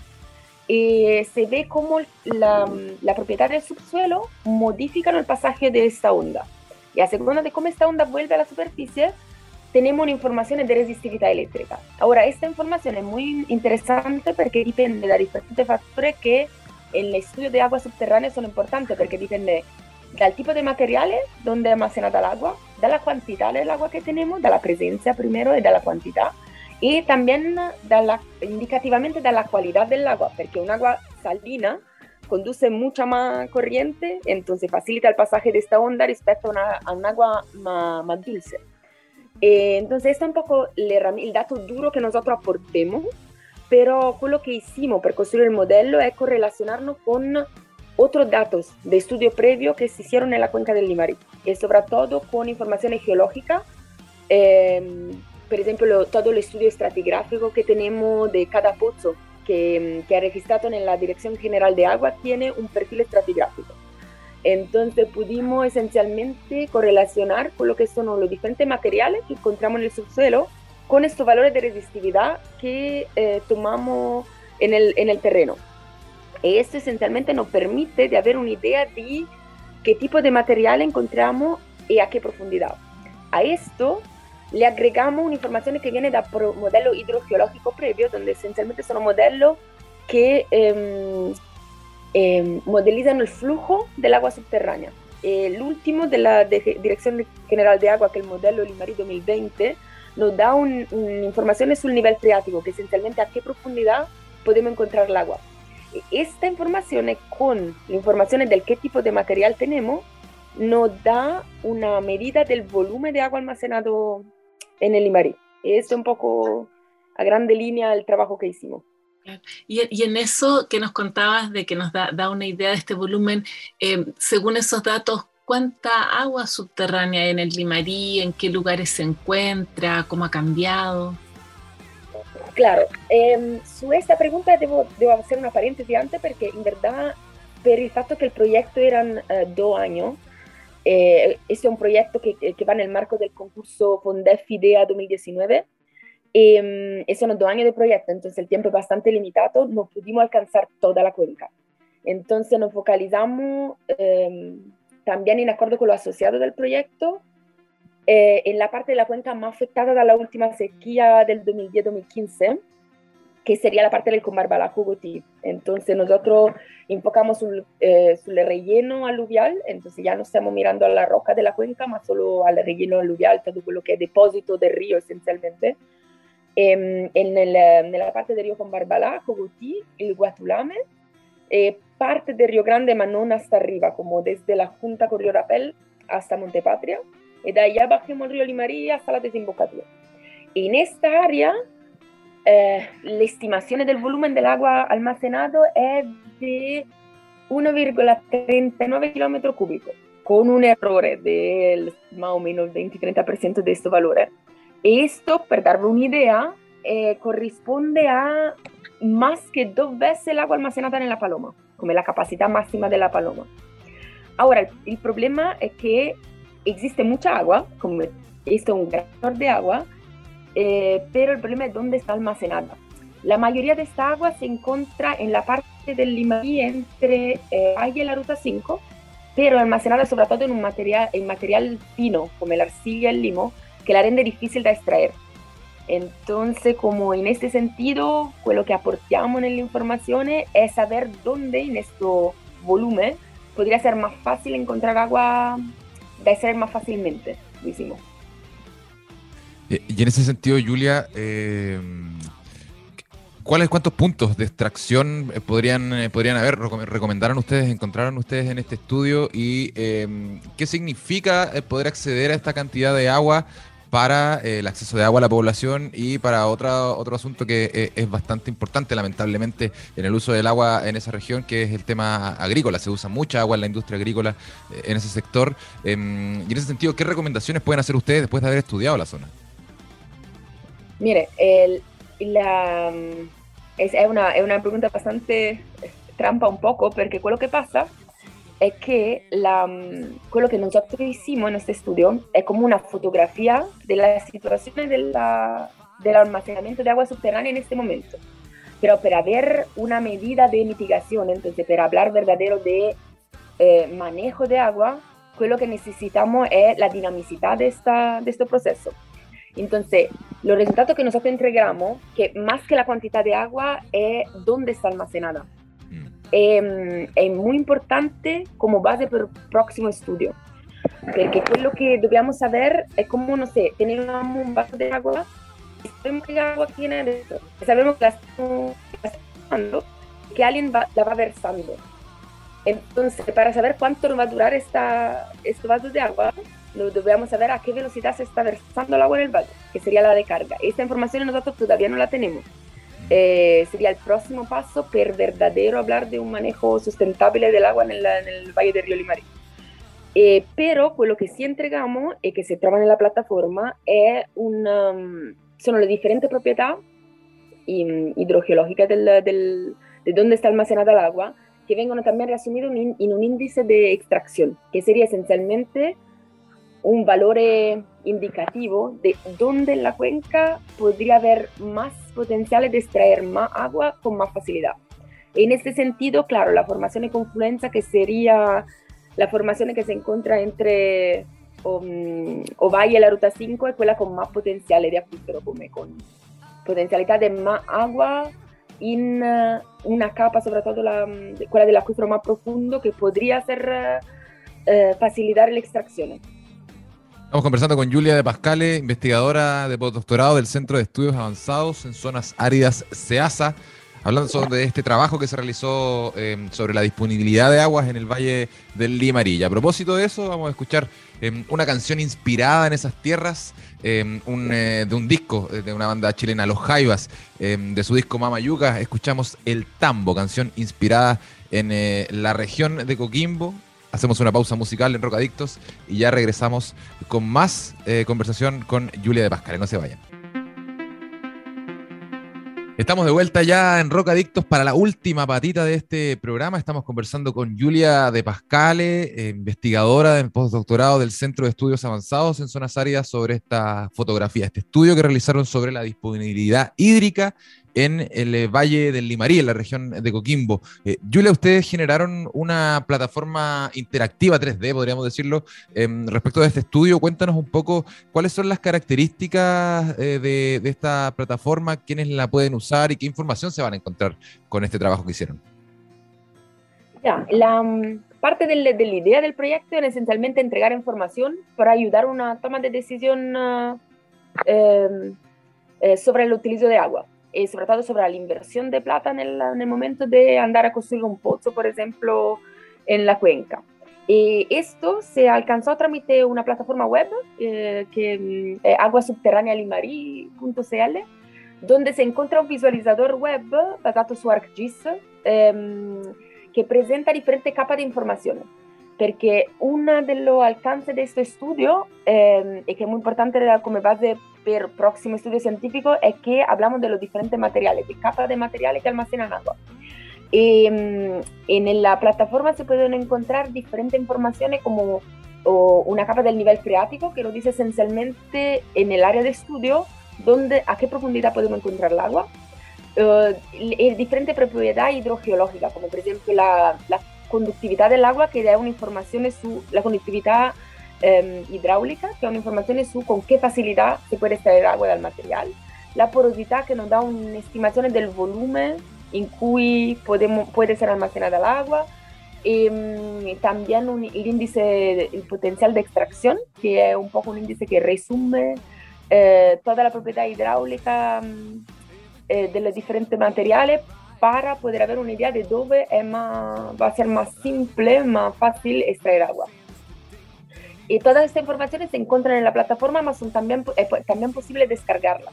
E: y se ve cómo la, la propiedad del subsuelo modifica el pasaje de esta onda. Y a segunda de cómo esta onda vuelve a la superficie, tenemos información de resistividad eléctrica. Ahora, esta información es muy interesante porque depende de diferentes factores que en el estudio de agua subterránea son importantes, porque depende del tipo de materiales donde almacenada el agua, de la cantidad del agua que tenemos, de la presencia primero y de la cantidad, y también de la, indicativamente de la calidad del agua, porque un agua salina conduce mucha más corriente, entonces facilita el pasaje de esta onda respecto a, una, a un agua más, más dulce. Eh, entonces, este es un poco el, el dato duro que nosotros aportemos, pero lo que hicimos para construir el modelo es correlacionarnos con otros datos de estudio previo que se hicieron en la cuenca del Limarí, y sobre todo con informaciones geológicas. Eh, por ejemplo, todo el estudio estratigráfico que tenemos de cada pozo que, que ha registrado en la Dirección General de Agua tiene un perfil estratigráfico. Entonces pudimos esencialmente correlacionar con lo que son los diferentes materiales que encontramos en el subsuelo con estos valores de resistividad que eh, tomamos en el, en el terreno. Esto esencialmente nos permite de haber una idea de qué tipo de material encontramos y a qué profundidad. A esto le agregamos una información que viene del modelo hidrogeológico previo, donde esencialmente son modelos que eh, eh, modelizan el flujo del agua subterránea. El último de la Dirección General de Agua, que es el modelo Limari 2020, nos da una un información sobre el nivel freático, que esencialmente a qué profundidad podemos encontrar el agua. Esta información con la información del qué tipo de material tenemos, nos da una medida del volumen de agua almacenado en el Limarí. Es un poco a grande línea el trabajo que hicimos.
C: Y, y, en eso que nos contabas de que nos da, da una idea de este volumen, eh, según esos datos, ¿cuánta agua subterránea hay en el Limarí? ¿En qué lugares se encuentra? ¿Cómo ha cambiado?
E: Claro, eh, sobre esta pregunta debo, debo, hacer una paréntesis antes porque en verdad, por el facto que el proyecto eran uh, dos años, eh, este es un proyecto que, que, va en el marco del concurso Fondef IDEA 2019. Eh, son dos años de proyecto, entonces el tiempo es bastante limitado, no pudimos alcanzar toda la cuenca. Entonces nos focalizamos eh, también en acuerdo con los asociados del proyecto eh, en la parte de la cuenca más afectada de la última sequía del 2010-2015 que sería la parte del Combarbala Jugotí. Entonces nosotros enfocamos el eh, relleno aluvial, entonces ya no estamos mirando a la roca de la cuenca, más solo al relleno aluvial, todo lo que es depósito de río esencialmente. Eh, en, la parte del río Combarbala, Jugotí, el Guatulame, eh, parte del Río Grande, Manón hasta arriba, como desde la Junta Corrió Rapel hasta Montepatria, y de allá bajemos el río Limarí hasta la desembocadura. En esta área eh, la estimación del volumen del agua almacenado es de 1,39 kilómetros cúbicos, con un error del más o menos 20-30% de este valor. Esto, para darle una idea, eh, corresponde a más que dos veces el agua almacenada en la paloma, como la capacidad máxima de la paloma. Ahora, el, el problema es que existe mucha agua, como esto es un gran de agua, pero el problema es dónde está almacenada. La mayoría de esta agua se encuentra en la parte del Limarí entre eh, y la Ruta 5, pero almacenada sobre todo en un material, en material fino, como el arcilla y el limo, que la rende difícil de extraer. Entonces, como en este sentido, lo que aportamos en la información es saber dónde en este volumen podría ser más fácil encontrar agua de extraer más fácilmente, lo
A: eh, Y en ese sentido, Julia, eh, ¿cuáles cuántos puntos de extracción eh, podrían, podrían haber? ¿Recomendaron ustedes, encontraron ustedes en este estudio? ¿Y qué significa poder acceder a esta cantidad de agua para el acceso de agua a la población y para otra, otro asunto que es bastante importante, lamentablemente, en el uso del agua en esa región, que es el tema agrícola. Se usa mucha agua en la industria agrícola en ese sector. Em, y en ese sentido, ¿qué recomendaciones pueden hacer ustedes después de haber estudiado la zona?
E: Mire, es, una, es una pregunta bastante trampa un poco, porque lo que pasa es que lo que nosotros hicimos en este estudio es como una fotografía de la, del almacenamiento de agua subterránea en este momento. Pero para ver una medida de mitigación, entonces para hablar verdadero de eh, manejo de agua, lo que necesitamos es la dinamicidad de, esta, de este proceso. Entonces, los resultados que nosotros entregamos, que más que la cantidad de agua, es dónde está almacenada. Em, es muy importante como base para el próximo estudio. Porque lo que debemos saber es cómo, no sé, tener un vaso de agua, sabemos que agua tiene sabemos que la estamos que alguien la va versando. Entonces, para saber cuánto nos va a durar esta, este vaso de agua, debemos saber a qué velocidad se está versando el agua en el vaso, que sería la de carga. Esta información nosotros todavía no la tenemos. Eh, sería el próximo paso per verdadero hablar de un manejo sustentable del agua en el, Valle de Río Limarí. Eh, pero pues, lo que sí entregamos y que se trova en la plataforma es una, um, son las diferentes propiedades hidrogeológicas del, del, de dónde está almacenada el agua, que vengan también resumidas en un índice de extracción, que sería esencialmente un valor eh, indicativo de dónde en la cuenca podría haber más potenciales de extraer más agua con más facilidad. En este sentido, claro, la formación de confluencia, que sería la formación que se encuentra entre um, Ovalle y la Ruta 5, es la con más potenciales de acuífero, como con potencialidad de más agua en una capa, sobre todo la, quella del acuífero más profundo, que podría hacer uh, facilitar la extracción.
A: Estamos conversando con Julia de Pascale, investigadora de postdoctorado del Centro de Estudios Avanzados en Zonas Áridas SEASA, hablando sobre este trabajo que se realizó em, sobre la disponibilidad de aguas en el Valle del Limarí. a propósito de eso, vamos a escuchar em, una canción inspirada en esas tierras, em, eh, de un disco eh, de una banda chilena, Los Jaivas, de su disco Mamayuca. Escuchamos El Tambo, canción inspirada en eh, la región de Coquimbo, hacemos una pausa musical en Rocadictos y ya regresamos con más eh, conversación con Julia de Pascal. No se vayan. Estamos de vuelta ya en Rocadictos para la última patita de este programa. Estamos conversando con Julia de Pascale, eh, investigadora del postdoctorado del Centro de Estudios Avanzados en Zonas Áridas, sobre esta fotografía, este estudio que realizaron sobre la disponibilidad hídrica en el eh, Valle del Limarí, en la región de Coquimbo. Eh, Julia, ustedes generaron una plataforma interactiva 3D, podríamos decirlo, em, respecto de este estudio. Cuéntanos un poco cuáles son las características eh, de, esta plataforma, quiénes la pueden usar y qué información se van a encontrar con este trabajo que hicieron.
E: Ya, la mm, parte de, la idea del proyecto es esencialmente entregar información para ayudar a una toma de decisión em, sobre el utilizo de agua eh, sobre todo sobre la inversión de plata en el, en el, momento de andar a construir un pozo, por ejemplo, en la cuenca. Y esto se alcanzó a través una plataforma web eh, que mm, eh, aguasubterranealimari.cl, donde se encuentra un visualizador web basado su ArcGIS eh, que presenta diferentes capas de información. Porque uno de los alcances de este estudio, eh, y que es muy importante como base per próximo estudio científico es que hablamos de los diferentes materiales, de capas de materiales que almacenan agua. Em, en la plataforma se pueden encontrar diferentes informaciones como una capa del nivel freático que lo dice esencialmente en el área de estudio dónde, a qué profundidad podemos encontrar el agua, eh, diferentes propiedades hidrogeológicas, como por ejemplo la, la, conductividad del agua, que da una información su, la conductividad em, hidráulica, que información de su con qué facilidad se puede extraer agua del material, la porosidad, que nos da una estimación del volumen en cui podemos, puede ser almacenada el agua, eh, también un, el índice, el potencial de extracción, que es un poco un índice que resume eh, toda la propiedad hidráulica mm, eh, de los diferentes materiales para poder haber una idea de dónde es más, va a ser más simple, más fácil extraer agua. Y todas estas informaciones se encuentran en la plataforma, son también, es también posible descargarlas.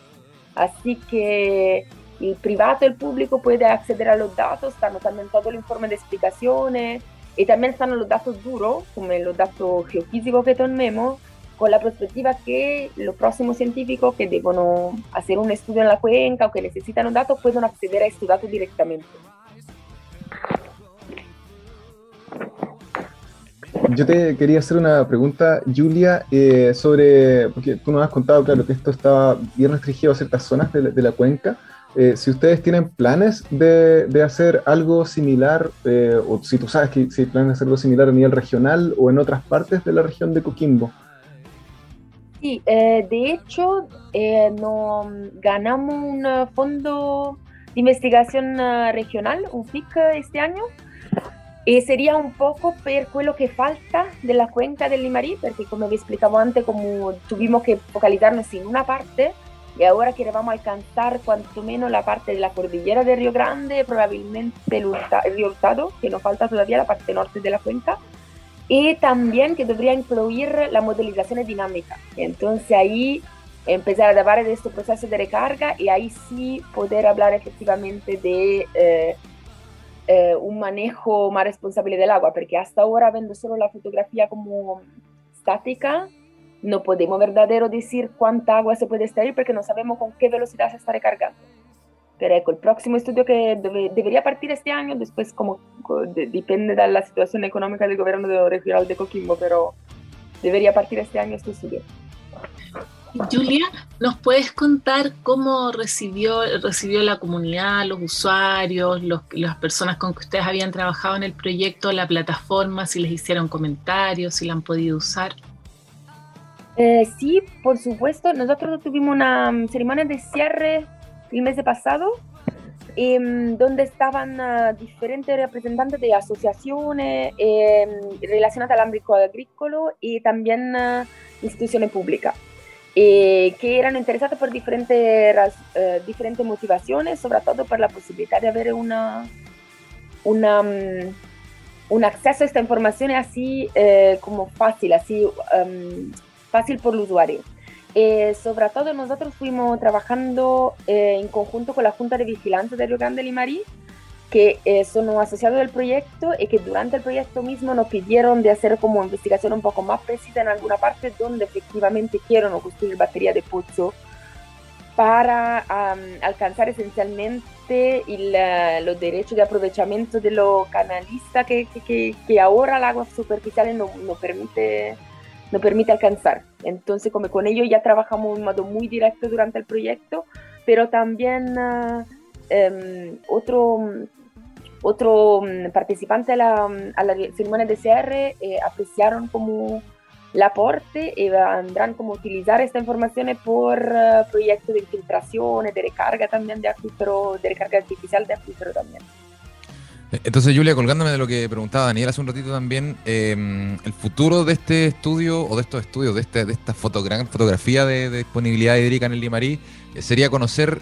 E: Así que el privado, el público puede acceder a los datos, están también todo el informe de explicaciones y también están los datos duros, como los datos geofísicos que tenemos, con la perspectiva que los próximos científicos que deben hacer un estudio en la cuenca o que necesitan un dato puedan acceder a estos datos directamente.
B: Yo te quería hacer una pregunta, Julia, eh, sobre, porque tú nos has contado, claro, que esto estaba bien restringido a ciertas zonas de la cuenca, eh, si ustedes tienen planes de, de hacer algo similar, eh, o si tú sabes que si planes hacer algo similar a nivel regional o en otras partes de la región de Coquimbo.
E: Sí, eh, de hecho, no, ganamos un fondo de investigación regional, un FIC, este año. Y sería un poco per lo que falta de la cuenca del Limarí, porque como había explicado antes, como tuvimos que focalizarnos en una parte, y ahora que vamos a alcanzar cuanto menos la parte de la cordillera de Río Grande, probablemente el, Río Hurtado, que nos falta todavía la parte norte de la cuenca, y también que debería incluir la modelización dinámica. Entonces ahí empezar a hablar de este proceso de recarga y ahí sí poder hablar efectivamente de eh, eh, un manejo más responsable del agua, porque hasta ahora viendo solo la fotografía como estática, no podemos verdadero decir cuánta agua se puede extraer porque no sabemos con qué velocidad se está recargando. Pero el próximo estudio que debería partir este año, después como depende de la situación económica del gobierno de regional de Coquimbo, pero debería partir este año este estudio.
C: Julia, ¿nos puedes contar cómo recibió, recibió la comunidad, los usuarios, las personas con que ustedes habían trabajado en el proyecto, la plataforma, si les hicieron comentarios, si la han podido usar?
E: Eh, sí, por supuesto. Nosotros tuvimos una mm, ceremonia de cierre el mes pasado, em, donde estaban ah, diferentes representantes de asociaciones em, relacionadas al ámbito agrícola y también uh, instituciones públicas, eh, que eran interesados por diferentes, uh, diferentes motivaciones, sobre todo por la posibilidad de haber una, una, um, un acceso a esta información así como fácil, así um, fácil por el usuario. Eh, sobre todo nosotros fuimos trabajando eh, en conjunto con la Junta de Vigilancia de Río Grande y Marí, que eh, son asociados del proyecto y que durante el proyecto mismo nos pidieron de hacer como investigación un poco más precisa en alguna parte donde efectivamente quieren construir batería de pozo para alcanzar esencialmente los derechos de aprovechamiento de los canalistas que, que, que, ahora el agua superficial no, no permite nos permite alcanzar. Entonces, como con ellos ya trabajamos de un modo muy directo durante el proyecto, pero también uh, um, otro, otro um, participante a la, a la ceremonia de cierre eh, apreciaron como el aporte y vendrán como utilizar esta información por uh, proyectos de infiltración, de recarga también de acuífero, de recarga artificial de acuífero también.
A: Entonces, Julia, colgándome de lo que preguntaba Daniel hace un ratito también, em, el futuro de este estudio o de estos estudios, de, este, de esta fotografía de, disponibilidad hídrica en el Limarí, eh, sería conocer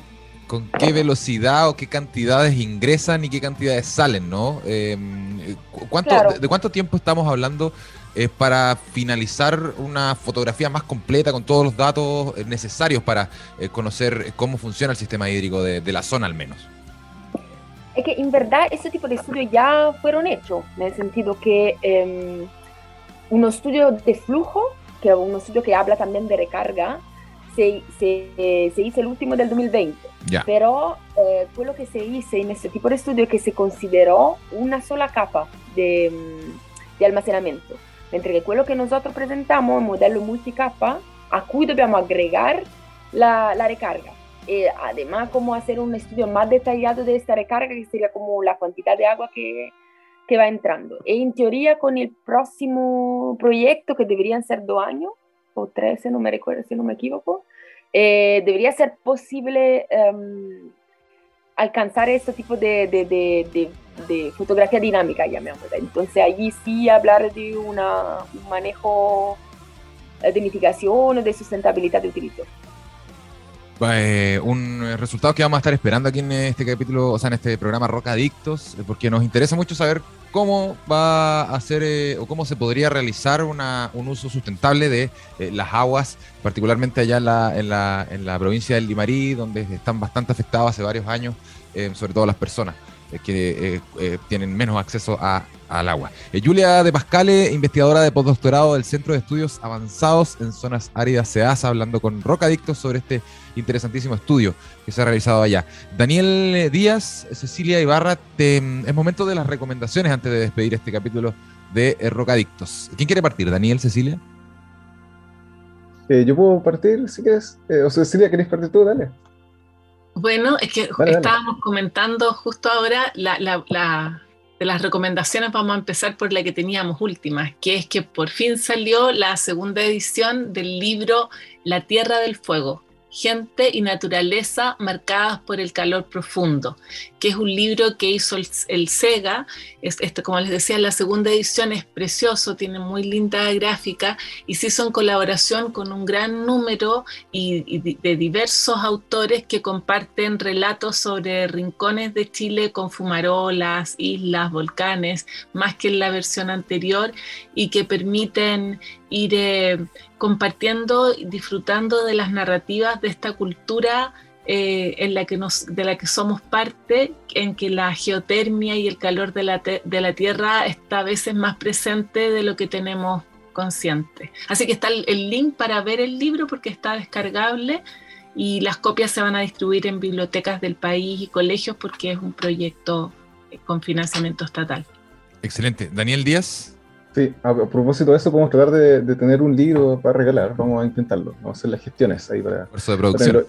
A: con qué velocidad o qué cantidades ingresan y qué cantidades salen, ¿no? Em, ¿cuánto, ¿De cuánto tiempo estamos hablando eh, para finalizar una fotografía más completa con todos los datos eh, necesarios para conocer cómo funciona el sistema hídrico de la zona al menos?
E: es que en verdad ese tipo de estudios ya fueron hechos, en el sentido que eh, un estudio de flujo, que es un estudio que habla también de recarga, se, se, se hizo el último del 2020. Pero eh, fue lo que se hizo en este tipo de estudio que se consideró una sola capa de, de almacenamiento. Mentre que quello que nosotros presentamos, un modelo multicapa, a cui dobbiamo agregar la, la recarga. Eh, además, como hacer un estudio más detallado de esta recarga, que sería como la cantidad de agua que, que va entrando. Y en teoría, con el próximo proyecto, que deberían ser dos años, o tres, si no me recuerdo, si no me equivoco, eh, debería ser posible um, alcanzar este tipo de, de, de, de, fotografía dinámica, llamémosla. Entonces, allí sí hablar de una, un manejo de mitigación o de sustentabilidad de utilización.
A: Eh, un resultado que vamos a estar esperando aquí en este capítulo, o sea, en este programa Roca Adictos, eh, porque nos interesa mucho saber cómo va a ser eh, o cómo se podría realizar una, un uso sustentable de las aguas, particularmente allá en la, en, la, en la provincia del Limarí, donde están bastante afectadas hace varios años, sobre todo las personas que tienen menos acceso a, al agua. Julia de Pascale, investigadora de postdoctorado del Centro de Estudios Avanzados en Zonas Áridas SEASA, hablando con Roca Adictos sobre este interesantísimo estudio que se ha realizado allá. Daniel Díaz, Cecilia Ibarra, es momento de las recomendaciones antes de despedir este capítulo de eh, Rocadictos. ¿Quién quiere partir? ¿Daniel, Cecilia?
B: Eh, yo puedo partir si quieres. Eh, o Cecilia, ¿querés partir tú? Dale.
C: Bueno, es que estábamos comentando justo ahora de las recomendaciones vamos a empezar por la que teníamos última, que es que por fin salió la segunda edición del libro La Tierra del Fuego, Gente y Naturaleza marcadas por el calor profundo, que es un libro que hizo el, SEGA. este, como les decía, la segunda edición es precioso, tiene muy linda gráfica y se hizo en colaboración con un gran número y, de diversos autores que comparten relatos sobre rincones de Chile con fumarolas, islas, volcanes, más que en la versión anterior y que permiten ir eh, compartiendo, disfrutando de las narrativas de esta cultura eh, en la que de la que somos parte, en que la geotermia y el calor de la, de la Tierra está a veces más presente de lo que tenemos consciente. Así que está el link para ver el libro porque está descargable y las copias se van a distribuir en bibliotecas del país y colegios porque es un proyecto con financiamiento estatal.
A: Excelente. Daniel Díaz.
B: Sí, a, propósito de eso, podemos tratar de, tener un libro para regalar. Vamos a intentarlo. Vamos a hacer las gestiones ahí para.
A: Eso de producción.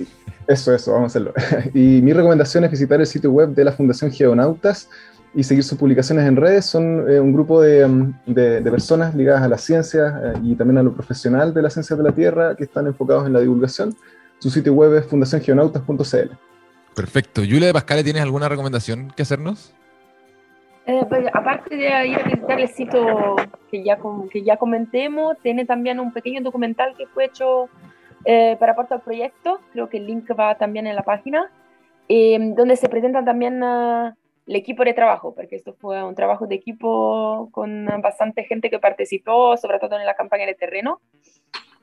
B: eso, eso, vamos a hacerlo. [LAUGHS] y mi recomendación es visitar el sitio web de la Fundación Geonautas y seguir sus publicaciones en redes. Son eh, un grupo mm, de, de, personas ligadas a la ciencia eh, y también a lo profesional de la ciencia de la Tierra que están enfocados en la divulgación. Su sitio web es fundaciongeonautas.cl.
A: Perfecto. Julia de Pascale, ¿tienes alguna recomendación que hacernos?
E: Eh, pues, aparte de ir a visitar el sitio que ya, que ya comentemos, tiene también un pequeño documental que fue hecho eh, para aportar al proyecto, creo que el link va también en la página, em, donde se presenta también uh, el equipo de trabajo, porque esto fue un trabajo de equipo con bastante gente que participó, sobre todo en la campaña de terreno.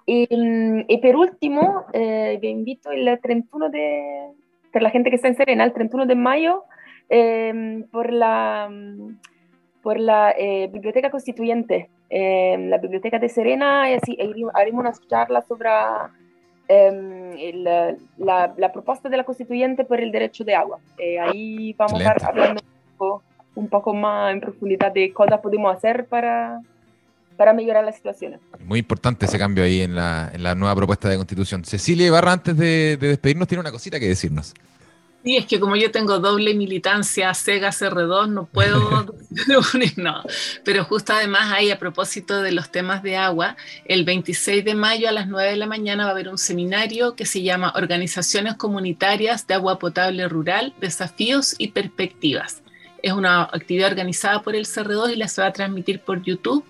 E: Y, em, y por último, eh, invito el 31 de, para la gente que está en Serena, el 31 de mayo, Em, por la, por la eh, Biblioteca Constituyente, em, la Biblioteca de Serena, y así haremos unas charlas sobre em, la, la, propuesta de la Constituyente por el derecho de agua. Eh, ahí vamos a estar hablando un poco, más en profundidad de cosas podemos hacer para, para mejorar la situación.
A: Muy importante ese cambio ahí en la, en la nueva propuesta de constitución. Cecilia Ibarra, antes de, de despedirnos, tiene una cosita que decirnos.
C: Sí, es que como yo tengo doble militancia Sega CR2, no puedo [LAUGHS] no. Pero justo además hay, a propósito de los temas de agua, el 26 de mayo a las 9 de la mañana va a haber un seminario que se llama Organizaciones Comunitarias de Agua Potable Rural, Desafíos y Perspectivas. Es una actividad organizada por el CR2 y la se va a transmitir por YouTube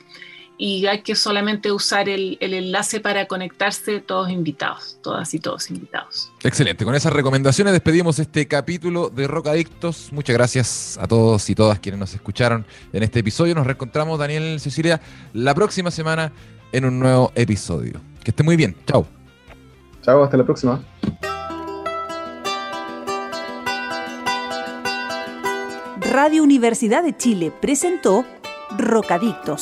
C: y hay que solamente usar el, enlace para conectarse todos invitados, todas y todos invitados.
A: Excelente, con esas recomendaciones despedimos este capítulo de Rock Adictos. Muchas gracias a todos y todas quienes nos escucharon en este episodio. Nos reencontramos, Daniel Cecilia, la próxima semana en un nuevo episodio. Que esté muy bien, chao.
B: Chao, hasta la próxima.
F: Radio Universidad de Chile presentó Rocadictos